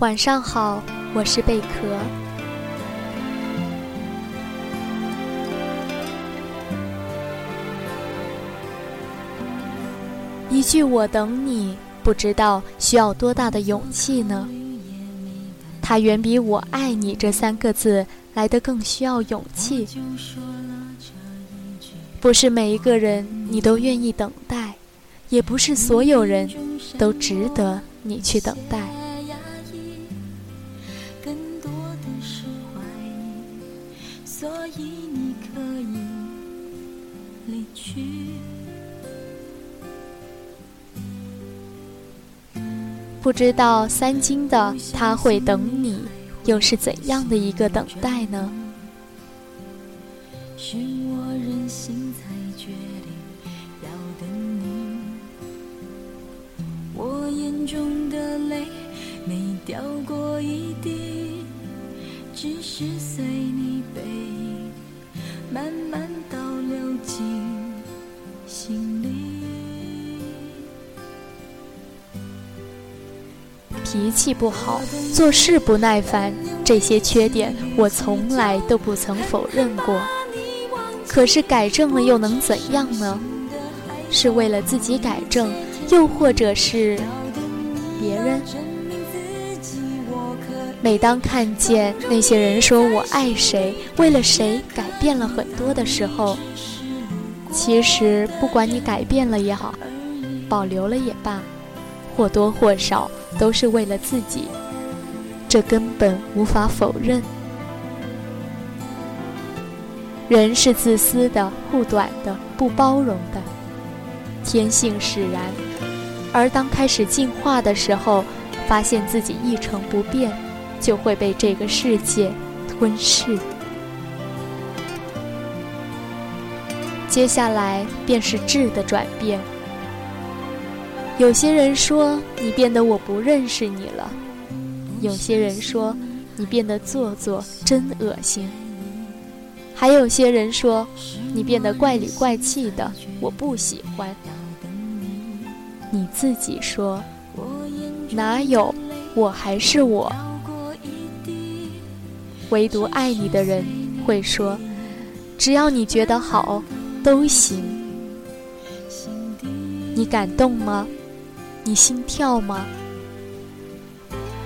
晚上好，我是贝壳。一句“我等你”，不知道需要多大的勇气呢？它远比我爱你这三个字来得更需要勇气。不是每一个人你都愿意等待，也不是所有人都值得你去等待。不知道三金的他会等你，又是怎样的一个等待呢？我眼中的泪没掉过一滴，只是随你背影慢慢倒流进脾气不好，做事不耐烦，这些缺点我从来都不曾否认过。可是改正了又能怎样呢？是为了自己改正，又或者是别人？每当看见那些人说我爱谁，为了谁改变了很多的时候，其实不管你改变了也好，保留了也罢。或多或少都是为了自己，这根本无法否认。人是自私的、护短的、不包容的，天性使然。而当开始进化的时候，发现自己一成不变，就会被这个世界吞噬。接下来便是质的转变。有些人说你变得我不认识你了，有些人说你变得做作，真恶心。还有些人说你变得怪里怪气的，我不喜欢。你自己说，哪有？我还是我。唯独爱你的人会说，只要你觉得好，都行。你感动吗？你心跳吗？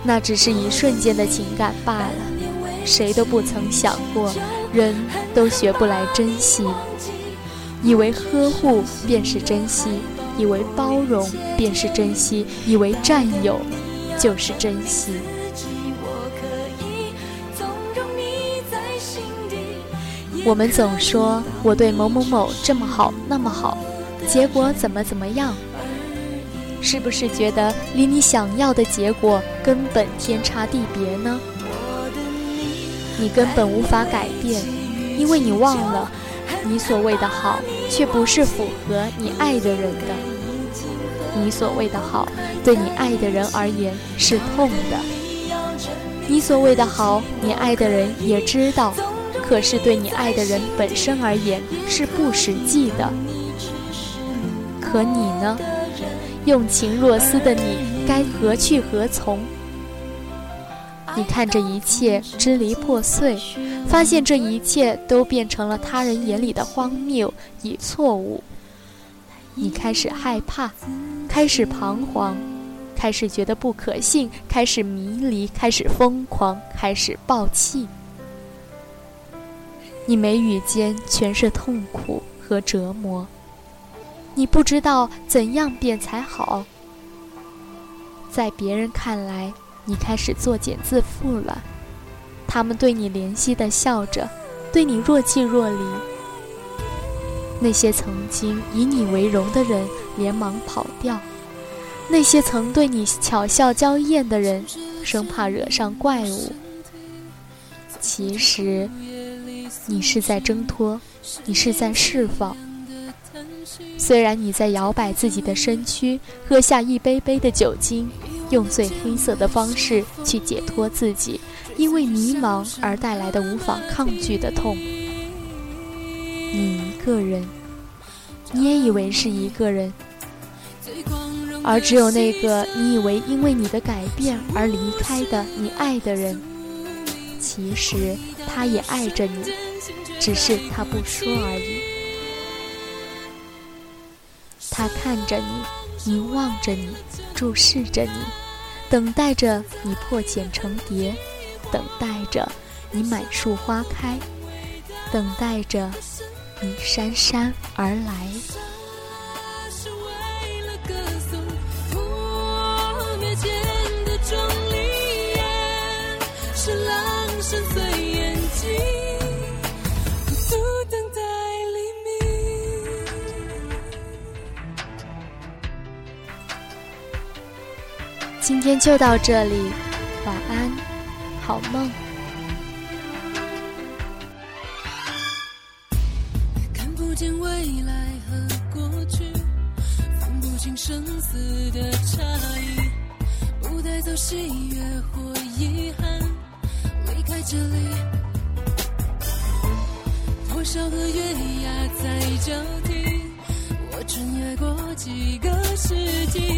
那只是一瞬间的情感罢了。谁都不曾想过，人都学不来珍惜。以为呵护便是珍惜，以为包容便是珍惜，以为占有就是珍惜。我们总说我对某某某这么好那么好，结果怎么怎么样？是不是觉得离你想要的结果根本天差地别呢？你根本无法改变，因为你忘了，你所谓的好，却不是符合你爱的人的。你所谓的好，对你爱的人而言是痛的。你所谓的好，你爱的人也知道，可是对你爱的人本身而言是不实际的。可你呢？用情若丝的你，该何去何从？你看这一切支离破碎，发现这一切都变成了他人眼里的荒谬与错误。你开始害怕，开始彷徨，开始觉得不可信，开始迷离，开始疯狂，开始暴气。你眉宇间全是痛苦和折磨。你不知道怎样变才好，在别人看来，你开始作茧自缚了。他们对你怜惜的笑着，对你若即若离。那些曾经以你为荣的人连忙跑掉，那些曾对你巧笑娇艳的人，生怕惹上怪物。其实，你是在挣脱，你是在释放。虽然你在摇摆自己的身躯，喝下一杯杯的酒精，用最黑色的方式去解脱自己，因为迷茫而带来的无法抗拒的痛。你一个人，你也以为是一个人。而只有那个你以为因为你的改变而离开的你爱的人，其实他也爱着你，只是他不说而已。他看着你，凝望着你，注视着你，等待着你破茧成蝶，等待着你满树花开，等待着你姗姗而来。今天就到这里，晚安，好梦。看不见未来和过去，分不清生死的差异，不带走喜悦或遗憾，离开这里。多少个月牙在交替，我穿越过几个世纪。